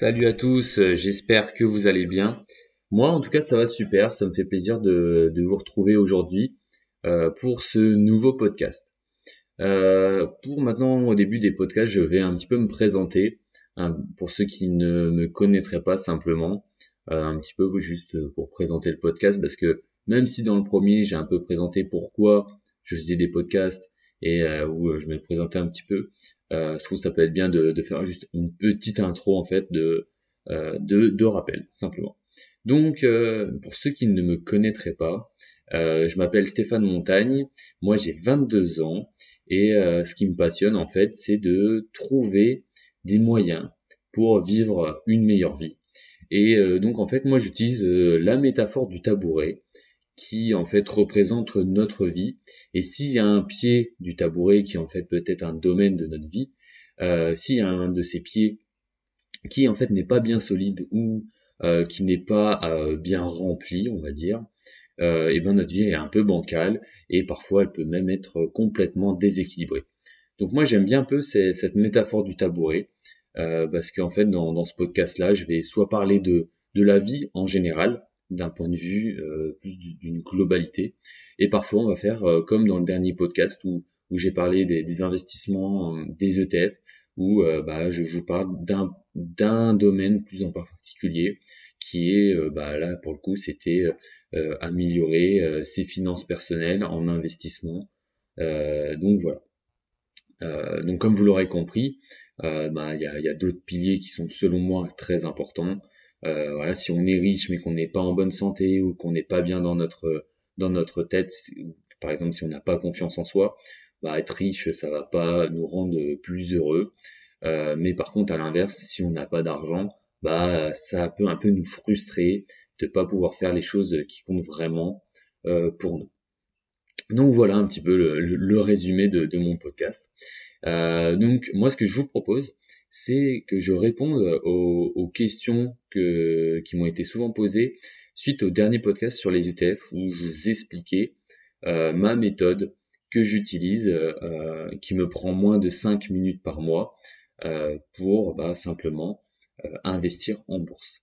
Salut à tous, euh, j'espère que vous allez bien. Moi en tout cas ça va super, ça me fait plaisir de, vous retrouver aujourd'hui euh, pour ce nouveau podcast. Euh, pour maintenant au début des podcasts je vais un petit peu me présenter hein, pour ceux qui ne me connaîtraient pas simplement, un petit peu juste pour présenter le podcast parce que même si dans le premier j'ai un peu présenté pourquoi je faisais des podcasts et où je me présentais un petit peu, je trouve ça peut être bien de, faire juste une petite intro en fait de, euh, de, de rappel simplement. Donc euh, pour ceux qui ne me connaîtraient pas, je m'appelle Stéphane Montagne, moi j'ai 22 ans et ce qui me passionne en fait c'est de trouver des moyens pour vivre une meilleure vie. Et donc en fait moi j'utilise la métaphore du tabouret qui en fait représente notre vie. Et s'il y a un pied du tabouret qui en fait peut-être un domaine de notre vie, euh, s'il y a un de ces pieds qui en fait n'est pas bien solide ou euh, qui n'est pas euh, bien rempli, on va dire, et eh ben notre vie est un peu bancale et parfois elle peut même être complètement déséquilibrée. Donc moi j'aime bien un peu cette métaphore du tabouret parce qu'en fait dans, ce podcast là je vais soit parler de, de la vie en général, d'un point de vue euh, plus d'une globalité. Et parfois, on va faire euh, comme dans le dernier podcast où, où j'ai parlé des, investissements euh, des ETF, où bah, je vous parle d'un domaine plus en particulier, qui est, bah, là, pour le coup, c'était améliorer ses finances personnelles en investissement. donc voilà. donc comme vous l'aurez compris, bah, il y a, y a d'autres piliers qui sont selon moi très importants. Euh, voilà, si on est riche mais qu'on n'est pas en bonne santé ou qu'on n'est pas bien dans notre dans notre tête, par exemple si on n'a pas confiance en soi, bah être riche ça va pas nous rendre plus heureux. Euh, mais par contre à l'inverse, si on n'a pas d'argent, bah ça peut un peu nous frustrer de pas pouvoir faire les choses qui comptent vraiment euh, pour nous. Donc voilà un petit peu le, résumé de, de, mon podcast. Euh, donc moi ce que je vous propose, c'est que je réponde aux, questions que, qui m'ont été souvent posées suite au dernier podcast sur les ETF où je vous expliquais euh, ma méthode que j'utilise, euh, qui me prend moins de 5 minutes par mois euh, pour bah, simplement investir en bourse.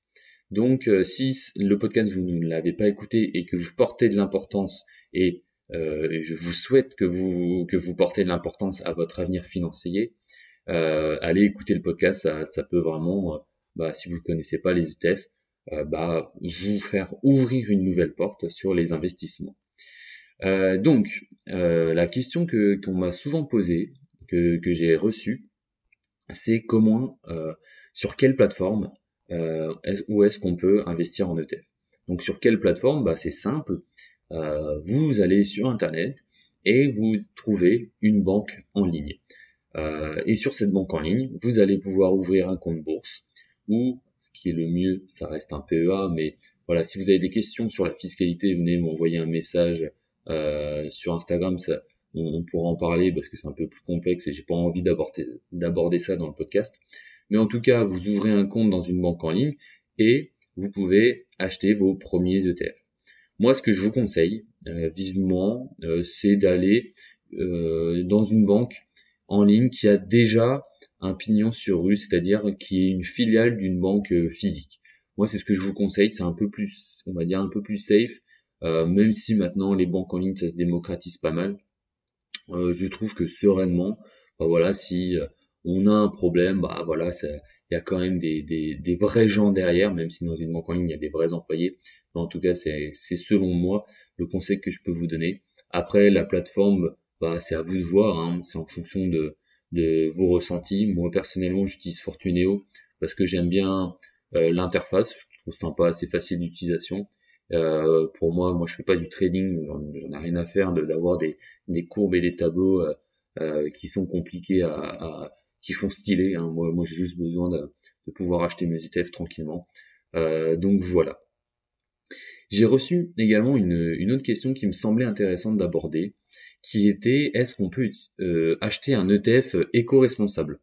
Donc si le podcast vous ne l'avez pas écouté et que vous portez de l'importance et je vous souhaite que vous que vous portez de l'importance à votre avenir financier, euh, allez écouter le podcast, ça, ça peut vraiment, euh, bah, si vous ne connaissez pas les ETF, euh, bah, vous faire ouvrir une nouvelle porte sur les investissements. Euh, donc, la question que qu'on m'a souvent posée, que, que j'ai reçue, c'est comment, sur quelle plateforme, où est-ce qu'on peut investir en ETF. Donc, sur quelle plateforme? Bah, C'est simple. vous allez sur Internet et vous trouvez une banque en ligne. Euh, et sur cette banque en ligne, vous allez pouvoir ouvrir un compte bourse ou, ce qui est le mieux, ça reste un PEA, mais voilà, si vous avez des questions sur la fiscalité, venez m'envoyer un message euh, sur Instagram, ça, on, pourra en parler parce que c'est un peu plus complexe et j'ai pas envie d'aborder ça dans le podcast. Mais en tout cas, vous ouvrez un compte dans une banque en ligne et vous pouvez acheter vos premiers ETF. Moi, ce que je vous conseille euh, vivement, c'est d'aller dans une banque en ligne qui a déjà un pignon sur rue, c'est-à-dire qui est une filiale d'une banque euh, physique. Moi, c'est ce que je vous conseille, c'est un peu plus, on va dire un peu plus safe, euh, même si maintenant les banques en ligne ça se démocratise pas mal. Euh, je trouve que sereinement, bah voilà, si on a un problème, bah voilà, il y a quand même des, des, des, vrais gens derrière, même si dans une banque en ligne il y a des vrais employés. En tout cas, c'est selon moi le conseil que je peux vous donner. Après, la plateforme bah, c'est à vous de voir, hein. c'est en fonction de, de vos ressentis. Moi personnellement j'utilise Fortuneo parce que j'aime bien euh, l'interface, je trouve sympa, assez facile d'utilisation. Euh, pour moi, moi je fais pas du trading, j'en ai rien à faire d'avoir des, des courbes et des tableaux euh, euh qui sont compliqués à, à, qui font stylé. Hein. Moi, moi j'ai juste besoin de, de, pouvoir acheter mes ETF tranquillement. Euh, donc voilà. J'ai reçu également une, une autre question qui me semblait intéressante d'aborder qui était est-ce qu'on peut euh, acheter un ETF éco-responsable?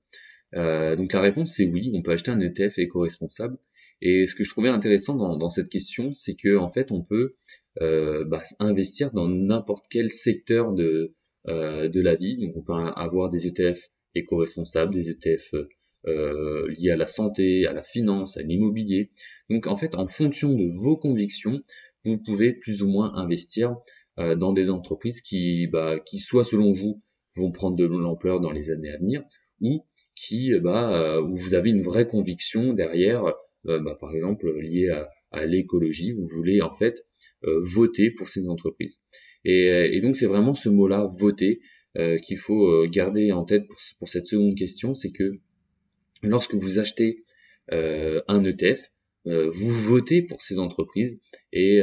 Euh, Donc la réponse c'est oui, on peut acheter un ETF éco-responsable. Et ce que je trouvais intéressant dans, cette question, c'est que en fait on peut euh, bah, investir dans n'importe quel secteur de, la vie. Donc on peut avoir des ETF éco-responsables, des ETF liées à la santé, à la finance, à l'immobilier. Donc en fait, en fonction de vos convictions, vous pouvez plus ou moins investir euh, dans des entreprises qui, bah, qui soit selon vous vont prendre de l'ampleur dans les années à venir, ou qui, bah, où vous avez une vraie conviction derrière, bah, par exemple liée à, à l'écologie, vous voulez en fait voter pour ces entreprises. Et, et donc c'est vraiment ce mot-là, voter, euh, qu'il faut euh, garder en tête pour, cette seconde question, c'est que lorsque vous achetez euh, un ETF, vous votez pour ces entreprises et,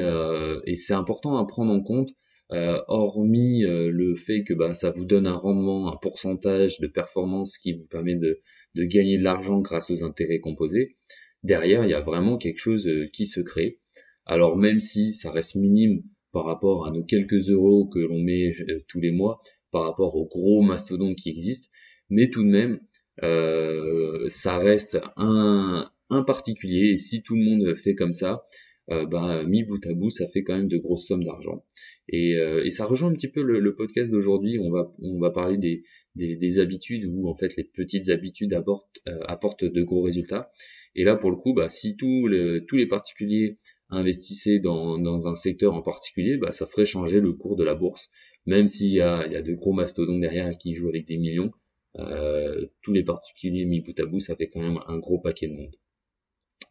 et c'est important à prendre en compte, hormis le fait que bah, ça vous donne un rendement, un pourcentage de performance qui vous permet de, de gagner de l'argent grâce aux intérêts composés. Derrière, il y a vraiment quelque chose qui se crée. Alors même si ça reste minime par rapport à nos quelques euros que l'on met tous les mois, par rapport aux gros mastodontes qui existent, mais tout de même, euh, ça reste un, un particulier, et si tout le monde fait comme ça, euh, bah, mis bout à bout, ça fait quand même de grosses sommes d'argent. Et, euh, et, ça rejoint un petit peu le, podcast d'aujourd'hui, on va, on va parler des, des, des, habitudes, où en fait les petites habitudes apportent, euh, apportent de gros résultats. Et là, pour le coup, bah, si tous tous les particuliers investissaient dans, dans un secteur en particulier, bah, ça ferait changer le cours de la bourse même s'il y a, il y a de gros mastodontes derrière qui jouent avec des millions, euh, tous les particuliers mis bout à bout, ça fait quand même un gros paquet de monde.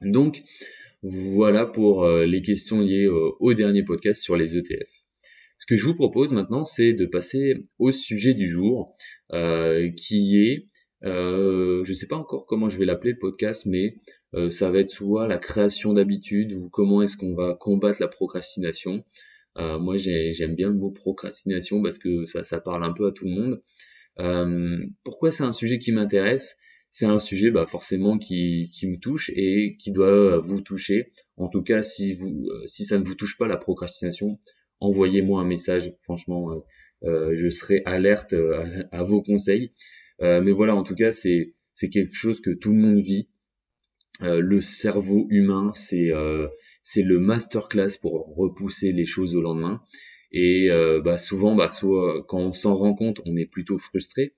Donc voilà pour euh, les questions liées au, dernier podcast sur les ETF. Ce que je vous propose maintenant, c'est de passer au sujet du jour, euh, qui est, je ne sais pas encore comment je vais l'appeler le podcast, mais ça va être soit la création d'habitudes ou comment est-ce qu'on va combattre la procrastination. Euh, moi, j'aime bien le mot procrastination parce que ça, parle un peu à tout le monde. Euh, pourquoi c'est un sujet qui m'intéresse? C'est un sujet bah, forcément qui, qui me touche et qui doit vous toucher. En tout cas, si, vous, euh, si ça ne vous touche pas la procrastination, envoyez-moi un message. Franchement, euh, je serai alerte à, vos conseils. mais voilà, en tout cas, c'est quelque chose que tout le monde vit. le cerveau humain, c'est c'est le masterclass pour repousser les choses au lendemain. Et euh, bah souvent, bah soit quand on s'en rend compte, on est plutôt frustré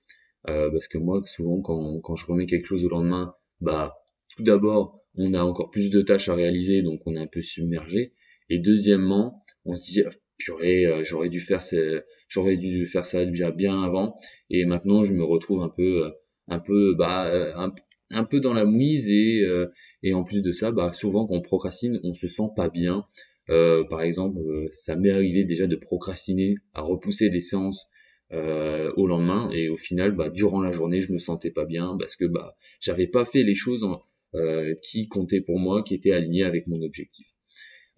euh, parce que moi, souvent, quand, quand je remets quelque chose au lendemain, bah tout d'abord, on a encore plus de tâches à réaliser, donc on est un peu submergé. Et deuxièmement, on se dit ah, purée, euh, j'aurais dû faire j'aurais dû faire ça bien avant, et maintenant je me retrouve un peu, un peu, bah, un, peu dans la mouise et et en plus de ça, bah, souvent quand on procrastine, on se sent pas bien. Euh, par exemple, euh, ça m'est arrivé déjà de procrastiner, à repousser des séances euh, au lendemain, et au final, bah, durant la journée, je me sentais pas bien parce que bah, j'avais pas fait les choses qui comptaient pour moi, qui étaient alignées avec mon objectif.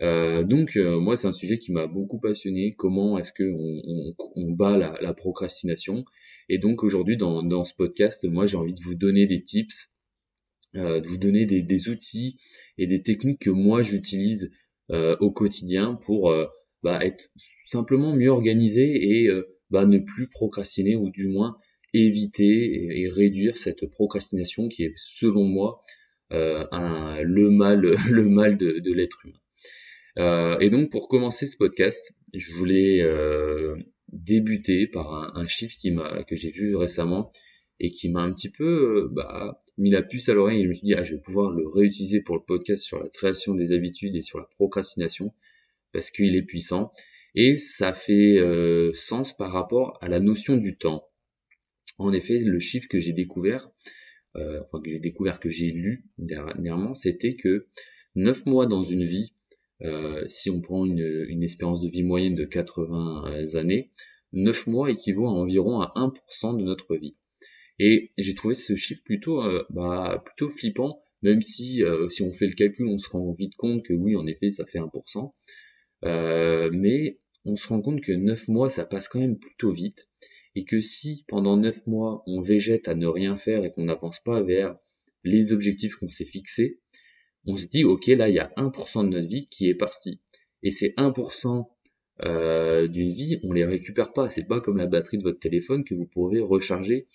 donc moi c'est un sujet qui m'a beaucoup passionné. Comment est-ce que on, bat la, procrastination? Et donc aujourd'hui dans, dans ce podcast, moi j'ai envie de vous donner des tips euh, de vous donner des, outils et des techniques que moi j'utilise euh, au quotidien pour euh, bah, être simplement mieux organisé et ne plus procrastiner ou du moins éviter et, réduire cette procrastination qui est selon moi un, le mal de, l'être humain. et donc pour commencer ce podcast, je voulais débuter par un, chiffre que j'ai vu récemment et qui m'a un petit peu bah, mis la puce à l'oreille je me suis dit, ah, je vais pouvoir le réutiliser pour le podcast sur la création des habitudes et sur la procrastination parce qu'il est puissant et ça fait euh, sens par rapport à la notion du temps. En effet, le chiffre que j'ai découvert, euh, enfin que j'ai découvert, que j'ai lu dernièrement, c'était que 9 mois dans une vie, euh, si on prend une, une, espérance de vie moyenne de 80 années, 9 mois équivaut à environ à 1% de notre vie. Et j'ai trouvé ce chiffre plutôt, euh, bah, plutôt flippant, même si euh, si on fait le calcul, on se rend vite compte que oui, en effet, ça fait 1%. Euh, mais on se rend compte que 9 mois, ça passe quand même plutôt vite. Et que si pendant 9 mois, on végète à ne rien faire et qu'on n'avance pas vers les objectifs qu'on s'est fixés, on se dit, ok, là, il y a 1% de notre vie qui est parti. Et ces 1% euh, d'une vie, on les récupère pas. C'est pas comme la batterie de votre téléphone que vous pouvez recharger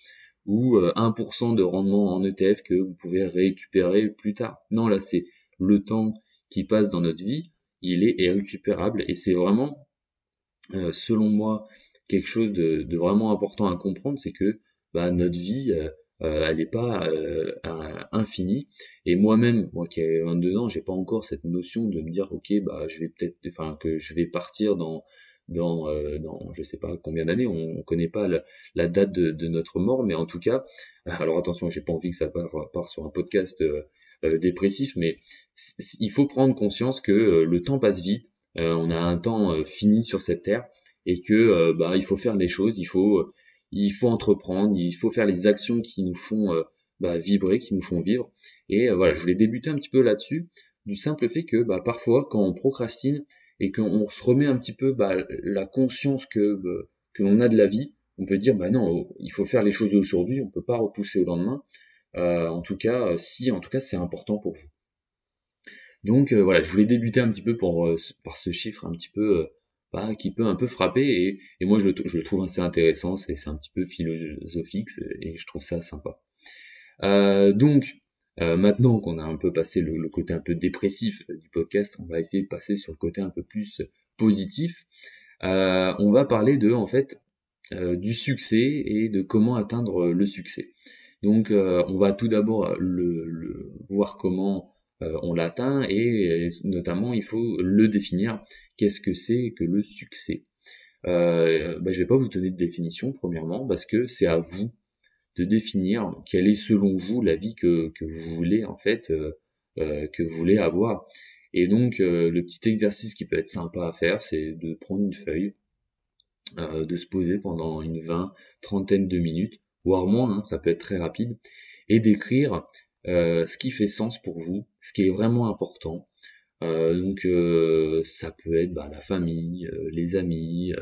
ou 1% euh, de rendement en ETF que vous pouvez récupérer plus tard. Non, là c'est le temps qui passe dans notre vie, il est irrécupérable et c'est vraiment, euh, selon moi, quelque chose de, vraiment important à comprendre, c'est que bah, notre vie, euh, elle n'est pas infinie. Et moi-même, moi qui ai 22 ans, j'ai pas encore cette notion de me dire, ok, bah je vais peut-être, enfin que je vais partir dans dans, euh, dans je sais pas combien d'années, on, ne connaît pas la, date de, notre mort, mais en tout cas, alors attention, j'ai pas envie que ça part, sur un podcast euh, euh, dépressif, mais il faut prendre conscience que le temps passe vite, on a un temps fini sur cette terre et que bah il faut faire les choses, il faut il faut entreprendre, il faut faire les actions qui nous font bah, vibrer, qui nous font vivre. Et voilà, je voulais débuter un petit peu là-dessus, du simple fait que bah, parfois quand on procrastine, et qu'on se remet un petit peu bah, la conscience que, bah, que l'on a de la vie, on peut dire bah non, il faut faire les choses aujourd'hui, on peut pas repousser au lendemain. Euh, en tout cas, si, en tout cas, c'est important pour vous. Donc euh, voilà, je voulais débuter un petit peu euh, par ce chiffre un petit peu bah, qui peut un peu frapper et, moi je, le trouve assez intéressant, c'est un petit peu philosophique et je trouve ça sympa. donc euh, maintenant qu'on a un peu passé le, côté un peu dépressif du podcast, on va essayer de passer sur le côté un peu plus positif. Euh, on va parler de en fait euh, du succès et de comment atteindre le succès. Donc on va tout d'abord le, voir comment on l'atteint et notamment il faut le définir. Qu'est-ce que c'est que le succès? Euh, bah, Je vais pas vous donner de définition premièrement parce que c'est à vous de définir quelle est selon vous la vie que, vous voulez en fait euh, euh, que vous voulez avoir. Et donc euh, le petit exercice qui peut être sympa à faire, c'est de prendre une feuille, de se poser pendant une vingt, trentaine de minutes, voire moins, hein, ça peut être très rapide, et d'écrire ce qui fait sens pour vous, ce qui est vraiment important. donc ça peut être bah, la famille, les amis,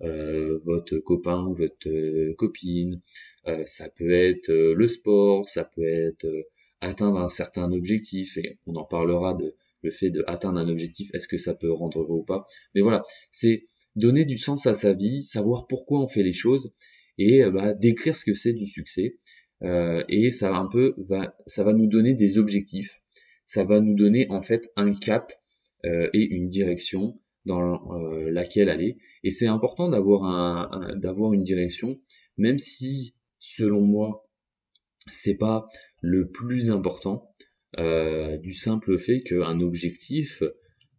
votre copain ou votre copine, euh, ça peut être euh, le sport, ça peut être euh, atteindre un certain objectif, et on en parlera de le fait de atteindre un objectif, est-ce que ça peut rendre heureux ou pas. Mais voilà, c'est donner du sens à sa vie, savoir pourquoi on fait les choses, et bah, décrire ce que c'est du succès. Et ça un peu, va, ça va nous donner des objectifs, ça va nous donner en fait un cap et une direction dans laquelle aller. Et c'est important d'avoir un d'avoir une direction, même si selon moi, c'est pas le plus important, euh, du simple fait qu'un objectif,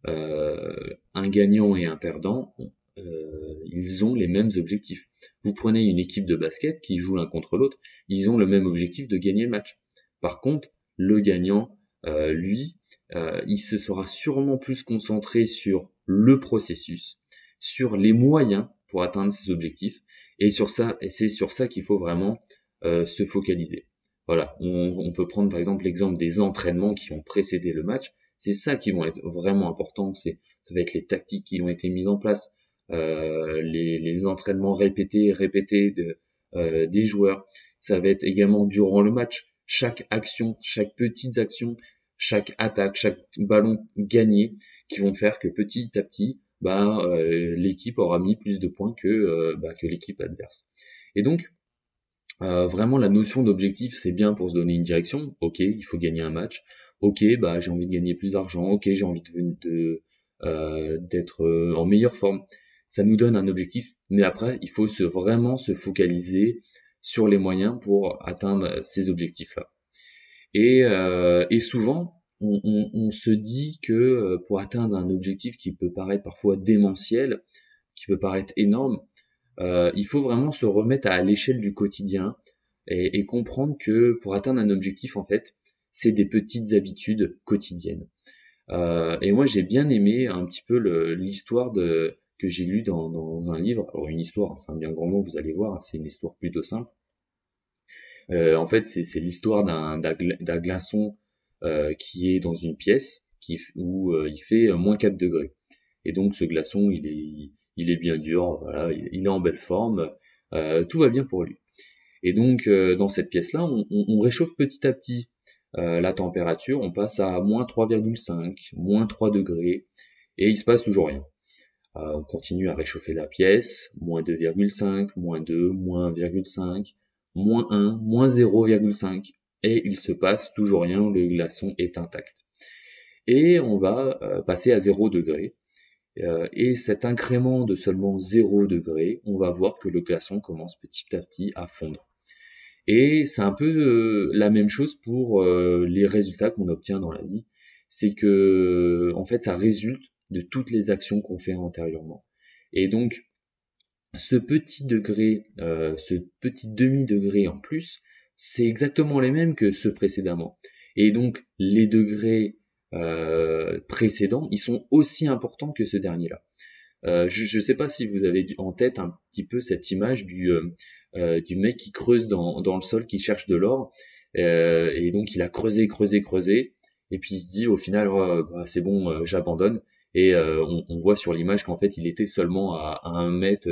euh, un gagnant et un perdant, euh, ils ont les mêmes objectifs. Vous prenez une équipe de basket qui joue l'un contre l'autre, ils ont le même objectif de gagner le match. Par contre, le gagnant, lui, il se sera sûrement plus concentré sur le processus, sur les moyens pour atteindre ses objectifs, et sur ça, c'est sur ça qu'il faut vraiment euh, se focaliser. Voilà, on, peut prendre par exemple l'exemple des entraînements qui ont précédé le match. C'est ça qui vont être vraiment importants. C'est, ça va être les tactiques qui ont été mises en place, euh, les, entraînements répétés, répétés de, euh, des joueurs. Ça va être également durant le match, chaque action, chaque petite action, chaque attaque, chaque ballon gagné, qui vont faire que petit à petit, bah, euh, l'équipe aura mis plus de points que, euh, bah, que l'équipe adverse. Et donc, euh, vraiment la notion d'objectif, c'est bien pour se donner une direction. Ok, il faut gagner un match. Ok, bah j'ai envie de gagner plus d'argent. Ok, j'ai envie de d'être en meilleure forme. Ça nous donne un objectif, mais après, il faut se, vraiment se focaliser sur les moyens pour atteindre ces objectifs-là. Et, et souvent, on, se dit que euh, pour atteindre un objectif qui peut paraître parfois démentiel, qui peut paraître énorme, euh, il faut vraiment se remettre à l'échelle du quotidien et, comprendre que pour atteindre un objectif, en fait, c'est des petites habitudes quotidiennes. Euh, et moi, j'ai bien aimé un petit peu l'histoire de que j'ai lu dans, un livre. Alors une histoire, c'est un bien grand mot, vous allez voir, c'est une histoire plutôt simple. en fait, c'est l'histoire d'un glaçon euh, qui est dans une pièce où euh, il fait moins 4 degrés. Et donc ce glaçon, il est, il est bien dur, voilà, il est en belle forme, euh, tout va bien pour lui. Et donc dans cette pièce-là, on, on, réchauffe petit à petit la température, on passe à moins 3,5, moins 3 degrés, et il se passe toujours rien. On continue à réchauffer la pièce, moins 2,5, moins 2, moins 1,5, moins 1, moins 0,5, et il se passe toujours rien, le glaçon est intact. Et on va euh, passer à 0 degré. Euh, et cet incrément de seulement 0 degré, on va voir que le glaçon commence petit à petit à fondre. Et c'est un peu la même chose pour les résultats qu'on obtient dans la vie. C'est que, en fait, ça résulte de toutes les actions qu'on fait antérieurement. Et donc, ce petit degré, ce petit demi-degré en plus, c'est exactement les mêmes que ceux précédemment. Et donc, les degrés précédents, ils sont aussi importants que ce dernier-là. Euh, je ne sais pas si vous avez en tête un petit peu cette image du, euh, euh, mec qui creuse dans, dans, le sol, qui cherche de l'or, et donc il a creusé, creusé, creusé, et puis il se dit au final oh, bah, c'est bon, j'abandonne, et on, on, voit sur l'image qu'en fait il était seulement à, à un mètre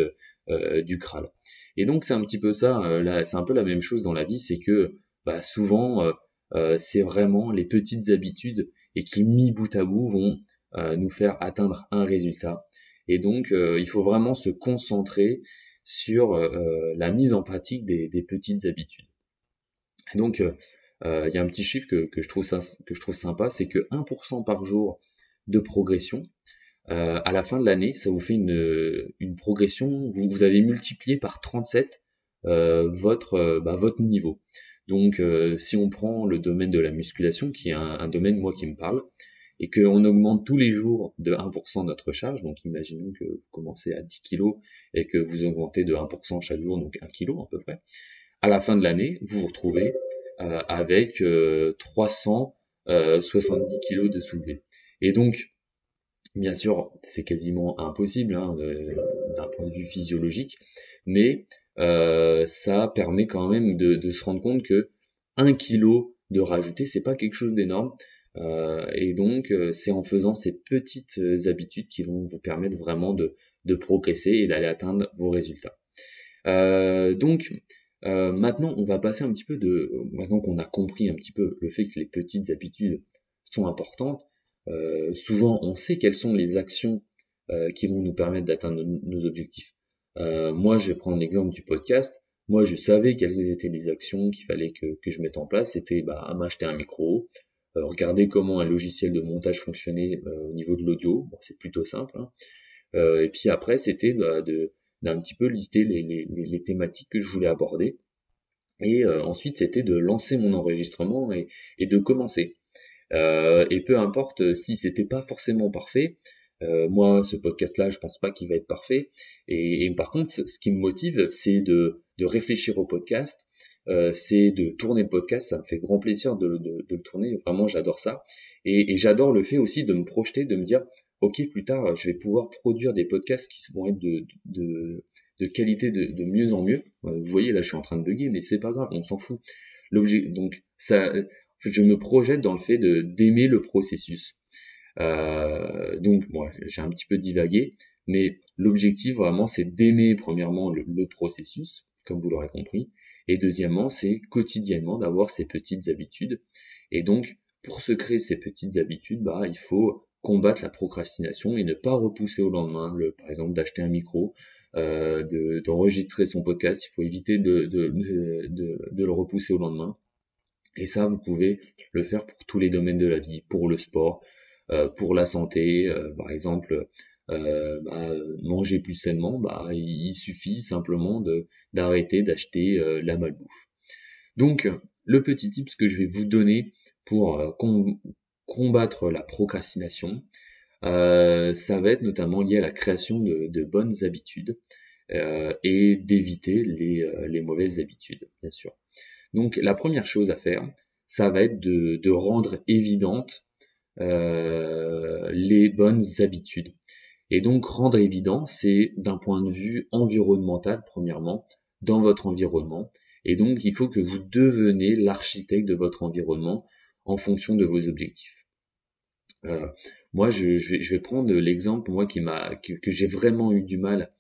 du Kral. Et donc c'est un petit peu ça, c'est un peu la même chose dans la vie, c'est que bah, souvent c'est vraiment les petites habitudes et qui mis bout à bout vont nous faire atteindre un résultat. Et donc, euh, il faut vraiment se concentrer sur euh, euh, la mise en pratique des, petites habitudes. Et donc, il y a un petit chiffre que, je, trouve que je trouve sympa, c'est que 1% par jour de progression, à la fin de l'année, ça vous fait une, une progression, vous, avez multiplié par 37 votre, bah, votre niveau. Donc si on prend le domaine de la musculation, qui est un domaine moi qui me parle, et qu'on augmente tous les jours de 1% notre charge, donc imaginons que vous commencez à 10 kg et que vous augmentez de 1% chaque jour, donc 1 kg à peu près, à la fin de l'année, vous vous retrouvez euh, avec 370 euh, kg de soulevé. Et donc, bien sûr, c'est quasiment impossible hein, d'un point de vue physiologique, mais euh, ça permet quand même de, de, se rendre compte que 1 kg de rajouter, c'est pas quelque chose d'énorme. Euh, et donc, euh, c'est en faisant ces petites euh, habitudes qui vont vous permettre vraiment de, progresser et d'aller atteindre vos résultats. donc, maintenant, on va passer un petit peu de, maintenant qu'on a compris un petit peu le fait que les petites habitudes sont importantes, souvent on sait quelles sont les actions qui vont nous permettre d'atteindre nos, objectifs. moi, je vais prendre l'exemple du podcast. Moi, je savais quelles étaient les actions qu'il fallait que, je mette en place. C'était bah, m'acheter un micro, euh, regarder comment un logiciel de montage fonctionnait euh, au niveau de l'audio. Bon, c'est plutôt simple. Hein. Euh, et puis après, c'était bah, de d'un petit peu lister les, les, les, thématiques que je voulais aborder. Et ensuite, c'était de lancer mon enregistrement et, et de commencer. Euh, et peu importe si c'était pas forcément parfait, euh, moi, ce podcast-là, je pense pas qu'il va être parfait. Et, et par contre, ce, qui me motive, c'est de, de réfléchir au podcast, euh, c'est de tourner le podcast. Ça me fait grand plaisir de, le tourner. Vraiment, j'adore ça. Et, j'adore le fait aussi de me projeter, de me dire, ok, plus tard, je vais pouvoir produire des podcasts qui vont être de, de, qualité de, mieux en mieux. Euh, vous voyez, là, je suis en train de bugger, mais c'est pas grave, on s'en fout. L'objet, donc, ça, je me projette dans le fait de d'aimer le processus. Euh, donc, moi, j'ai un petit peu divagué, mais l'objectif vraiment, c'est d'aimer premièrement le processus, comme vous l'aurez compris, et deuxièmement, c'est quotidiennement d'avoir ces petites habitudes. Et donc, pour se créer ces petites habitudes, bah, il faut combattre la procrastination et ne pas repousser au lendemain, le, par exemple d'acheter un micro, euh, d'enregistrer son podcast, il faut éviter de, le repousser au lendemain. Et ça, vous pouvez le faire pour tous les domaines de la vie, pour le sport, euh, pour la santé, euh, par exemple, euh, bah, manger plus sainement, bah, il, suffit simplement d'arrêter d'acheter la malbouffe. Donc, le petit tip que je vais vous donner pour combattre la procrastination, ça va être notamment lié à la création de, bonnes habitudes et d'éviter les, mauvaises habitudes, bien sûr. Donc la première chose à faire, ça va être de, rendre évidentes les bonnes habitudes. Et donc rendre évident, c'est d'un point de vue environnemental, premièrement, dans votre environnement. Et donc il faut que vous deveniez l'architecte de votre environnement en fonction de vos objectifs. Euh, moi, je, vais, prendre l'exemple que, j'ai vraiment eu du mal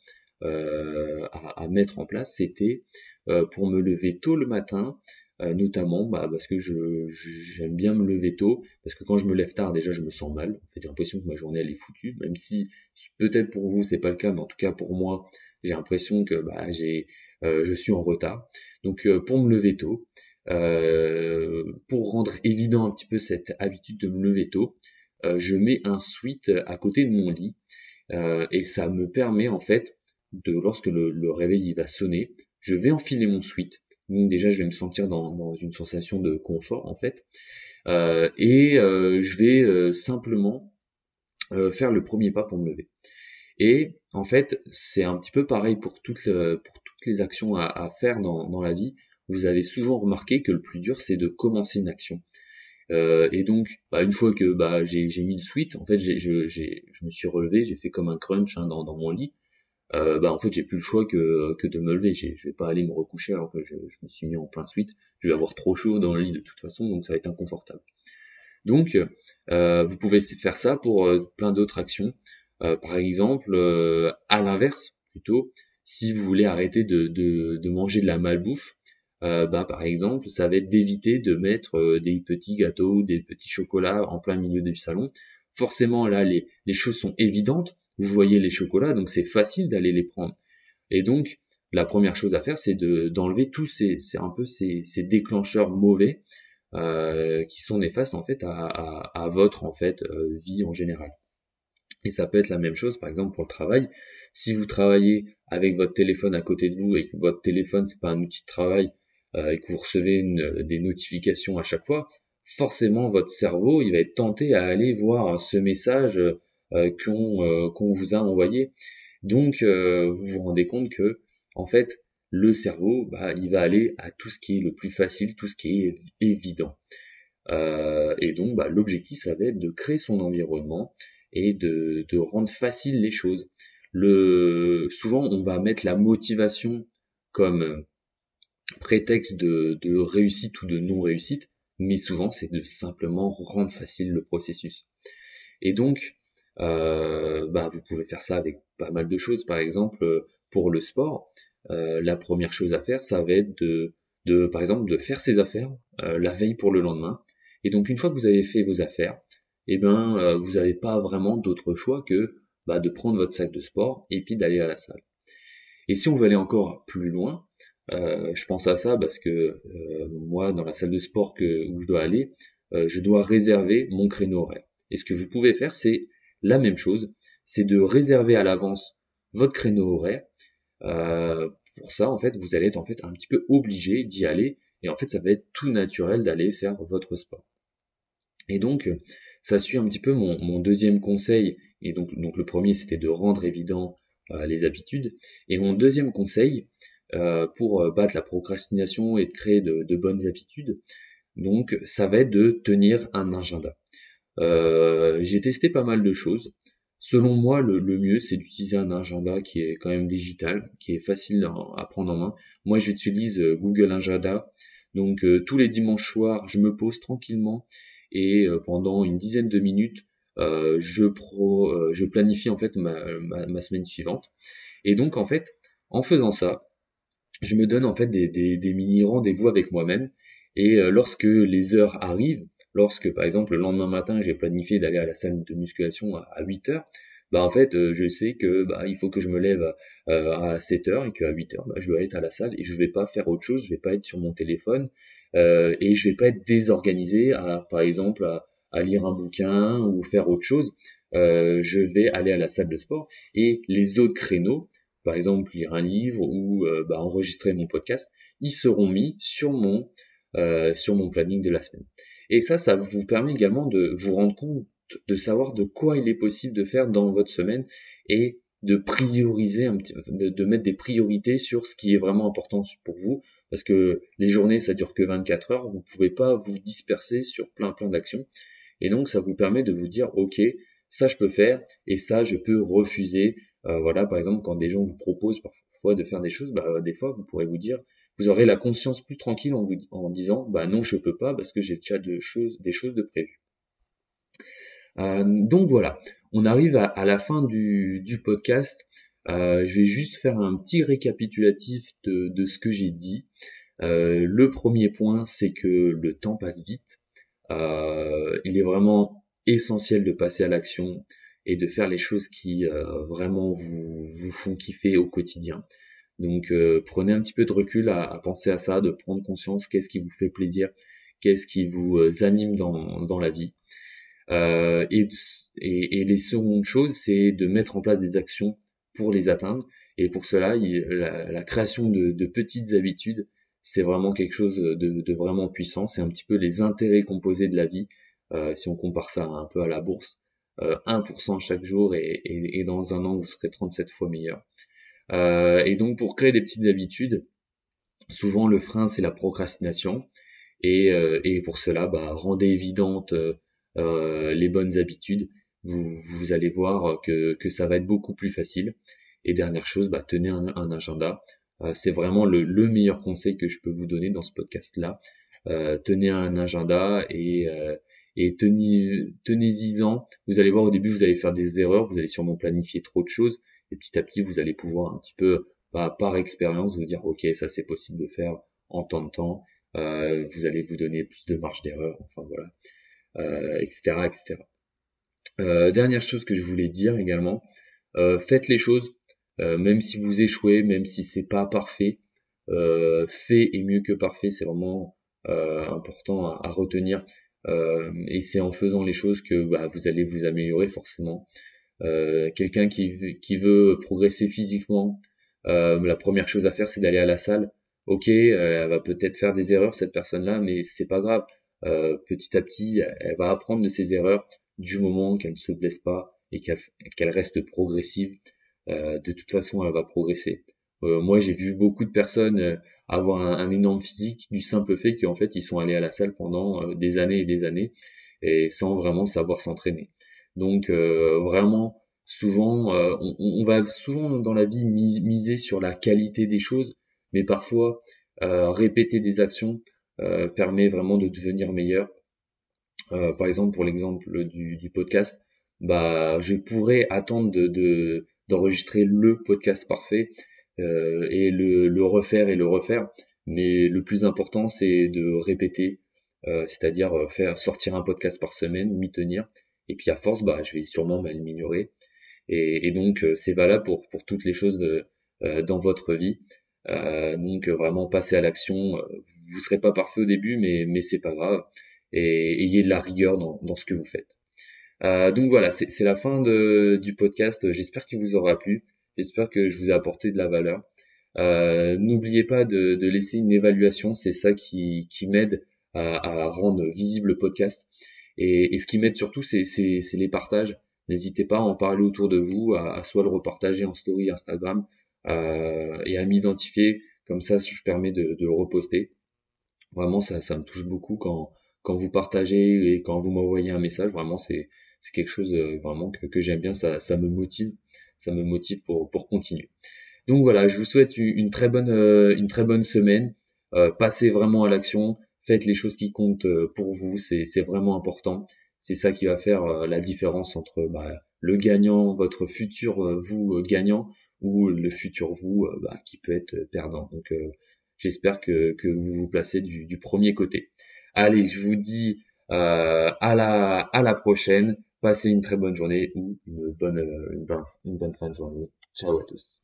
euh, à, mettre en place. C'était euh, pour me lever tôt le matin euh, notamment bah, parce que j'aime bien me lever tôt, parce que quand je me lève tard déjà je me sens mal, j'ai l'impression que ma journée est foutue, même si peut-être pour vous c'est pas le cas, mais en tout cas pour moi j'ai l'impression que bah, euh, je suis en retard. Donc euh, pour me lever tôt, pour rendre évident un petit peu cette habitude de me lever tôt, je mets un sweat à côté de mon lit et ça me permet en fait de lorsque le, réveil il va sonner, je vais enfiler mon sweat Donc déjà, je vais me sentir dans, une sensation de confort en fait. Euh, et euh, je vais euh, simplement faire le premier pas pour me lever. Et en fait, c'est un petit peu pareil pour toutes, les actions à, faire dans, la vie. Vous avez souvent remarqué que le plus dur, c'est de commencer une action. Et donc, bah, une fois que bah, j'ai mis le sweat, en fait, je, me suis relevé, j'ai fait comme un crunch hein, dans mon lit euh, bah en fait j'ai plus le choix que, de me lever. Je vais pas aller me recoucher alors que je, je, me suis mis en plein suite. Je vais avoir trop chaud dans le lit de toute façon, donc ça va être inconfortable. Donc euh, vous pouvez faire ça pour euh, plein d'autres actions. Euh, par exemple, euh, à l'inverse, plutôt, si vous voulez arrêter de, de, de manger de la malbouffe, bah, par exemple, ça va être d'éviter de mettre des petits gâteaux, des petits chocolats en plein milieu du salon. Forcément, là, les, les choses sont évidentes, vous voyez les chocolats, donc c'est facile d'aller les prendre. Et donc, la première chose à faire, c'est d'enlever tous ces, un peu ces, déclencheurs mauvais euh, qui sont néfastes en fait à, votre en fait euh, vie en général. Et ça peut être la même chose, par exemple pour le travail. Si vous travaillez avec votre téléphone à côté de vous et que votre téléphone c'est pas un outil de travail euh, et que vous recevez des notifications à chaque fois, forcément votre cerveau il va être tenté à aller voir ce message euh, euh, qu'on vous a envoyé. Donc euh, vous vous rendez compte que en fait le cerveau, bah, il va aller à tout ce qui est le plus facile, tout ce qui est évident. Euh, et donc, bah, l'objectif, ça va être de créer son environnement et de, de, rendre facile les choses. Le, souvent, on va mettre la motivation comme prétexte de, de réussite ou de non-réussite, mais souvent, c'est de simplement rendre facile le processus. Et donc, bah, vous pouvez faire ça avec pas mal de choses. Par exemple, euh, pour le sport, euh, la première chose à faire, ça va être de, de par exemple, de faire ses affaires la veille pour le lendemain. Et donc, une fois que vous avez fait vos affaires, eh ben, vous n'avez pas vraiment d'autre choix que bah, de prendre votre sac de sport et puis d'aller à la salle. Et si on veut aller encore plus loin, euh, je pense à ça parce que euh, moi, dans la salle de sport que, où je dois aller, euh, je dois réserver mon créneau horaire. Et ce que vous pouvez faire, c'est la même chose, c'est de réserver à l'avance votre créneau horaire. Euh, pour ça, en fait, vous allez être en fait un petit peu obligé d'y aller, et en fait, ça va être tout naturel d'aller faire votre sport. Et donc, ça suit un petit peu mon, deuxième conseil, et donc, donc le premier, c'était de rendre évident euh, les habitudes, et mon deuxième conseil, euh, pour battre la procrastination et de créer de, de bonnes habitudes, donc ça va être de tenir un agenda. Euh, j'ai testé pas mal de choses. Selon moi, le, mieux, c'est d'utiliser un agenda qui est quand même digital, qui est facile à, prendre en main. Moi, j'utilise euh, Google Agenda. Donc, euh, tous les dimanches soirs, je me pose tranquillement et pendant une dizaine de minutes, je, pro, je planifie en fait ma, ma, semaine suivante. Et donc, en fait, en faisant ça, je me donne en fait des, des, des mini rendez-vous avec moi-même. Et lorsque les heures arrivent, lorsque par exemple le lendemain matin j'ai planifié d'aller à la salle de musculation à, 8 heures, bah en fait euh, je sais que bah, il faut que je me lève euh, à 7 heures et qu'à 8 heures bah, je dois être à la salle et je vais pas faire autre chose, je vais pas être sur mon téléphone euh, et je vais pas être désorganisé à par exemple à, lire un bouquin ou faire autre chose. je vais aller à la salle de sport et les autres créneaux, par exemple lire un livre ou bah, enregistrer mon podcast, ils seront mis sur mon sur mon planning de la semaine. Et ça, ça vous permet également de vous rendre compte, de savoir de quoi il est possible de faire dans votre semaine et de prioriser un petit, de, de mettre des priorités sur ce qui est vraiment important pour vous, parce que les journées ça dure que 24 heures, vous pouvez pas vous disperser sur plein plein d'actions, et donc ça vous permet de vous dire ok ça je peux faire et ça je peux refuser. Euh, voilà par exemple quand des gens vous proposent parfois de faire des choses, bah, des fois vous pourrez vous dire vous aurez la conscience plus tranquille en, vous, en disant bah non je peux pas parce que j'ai déjà des choses de prévues. Euh, donc voilà, on arrive à, la fin du, podcast. Euh, je vais juste faire un petit récapitulatif de, ce que j'ai dit. Euh, le premier point, c'est que le temps passe vite. il est vraiment essentiel de passer à l'action et de faire les choses qui vraiment vous, vous font kiffer au quotidien. Donc euh, prenez un petit peu de recul à, penser à ça, de prendre conscience qu'est-ce qui vous fait plaisir, qu'est-ce qui vous euh, anime dans, dans la vie. Euh, et, et, les secondes choses, c'est de mettre en place des actions pour les atteindre. Et pour cela, la, création de, petites habitudes, c'est vraiment quelque chose de, vraiment puissant. C'est un petit peu les intérêts composés de la vie, si on compare ça un peu à la bourse. 1% euh, chaque jour et, dans un an vous serez 37 fois meilleur. Euh, et donc pour créer des petites habitudes, souvent le frein c'est la procrastination et, pour cela bah, rendez évidentes les bonnes habitudes. Vous, allez voir que, ça va être beaucoup plus facile. Et dernière chose, bah, tenez un agenda. Euh, c'est vraiment le, meilleur conseil que je peux vous donner dans ce podcast-là. Euh, tenez un agenda et, euh, et tenez, tenez-y-en. Vous allez voir au début, vous allez faire des erreurs, vous allez sûrement planifier trop de choses, et petit à petit, vous allez pouvoir un petit peu, bah, par expérience, vous dire, ok, ça c'est possible de faire en temps de temps. vous allez vous donner plus de marge d'erreur, enfin voilà, etc., etc. dernière chose que je voulais dire également, faites les choses euh, même si vous échouez, même si c'est pas parfait, euh, fait est mieux que parfait, c'est vraiment euh, important à, retenir. et c'est en faisant les choses que bah, vous allez vous améliorer forcément. Quelqu'un qui, veut progresser physiquement, la première chose à faire c'est d'aller à la salle. Ok, elle va peut-être faire des erreurs cette personne-là, mais c'est pas grave. petit à petit, elle va apprendre de ses erreurs du moment qu'elle ne se blesse pas et qu'elle reste progressive. Euh, de toute façon elle va progresser. Euh, moi j'ai vu beaucoup de personnes euh, avoir un, énorme physique du simple fait qu'en fait ils sont allés à la salle pendant des années et des années et sans vraiment savoir s'entraîner. Donc vraiment souvent on, va souvent dans la vie miser sur la qualité des choses, mais parfois répéter des actions permet vraiment de devenir meilleur. par exemple pour l'exemple du, du, podcast, bah je pourrais attendre de d'enregistrer le podcast parfait euh, et le, le, refaire et le refaire. Mais le plus important, c'est de répéter, euh, c'est-à-dire euh, faire sortir un podcast par semaine, m'y tenir. Et puis à force, bah, je vais sûrement m'améliorer. Et, et, donc c'est valable pour, pour toutes les choses de, dans votre vie. donc vraiment passer à l'action. Vous serez pas parfait au début, mais mais c'est pas grave. Et ayez de la rigueur dans, ce que vous faites. Euh, donc voilà, c'est la fin du podcast. J'espère qu'il vous aura plu. J'espère que je vous ai apporté de la valeur. Euh, N'oubliez pas de, laisser une évaluation, c'est ça qui, m'aide à, rendre visible le podcast. Et, et ce qui m'aide surtout, c'est les partages. N'hésitez pas à en parler autour de vous, à, à soit le repartager en story Instagram euh, et à m'identifier. Comme ça, je permets de, de le reposter. Vraiment, ça, ça me touche beaucoup quand, quand vous partagez et quand vous m'envoyez un message. Vraiment, c'est quelque chose euh, vraiment que, que j'aime bien, ça, ça me motive, ça me motive pour, pour continuer. Donc voilà, je vous souhaite une très bonne, euh, une très bonne semaine. Euh, passez vraiment à l'action, faites les choses qui comptent pour vous, c'est vraiment important. C'est ça qui va faire la différence entre bah, le gagnant, votre futur vous gagnant, ou le futur vous bah, qui peut être perdant. Donc j'espère que, vous vous placez du, premier côté. Allez, je vous dis à la prochaine. Passez une très bonne journée ou bonne, euh, une bonne fin de journée. Ciao à tous.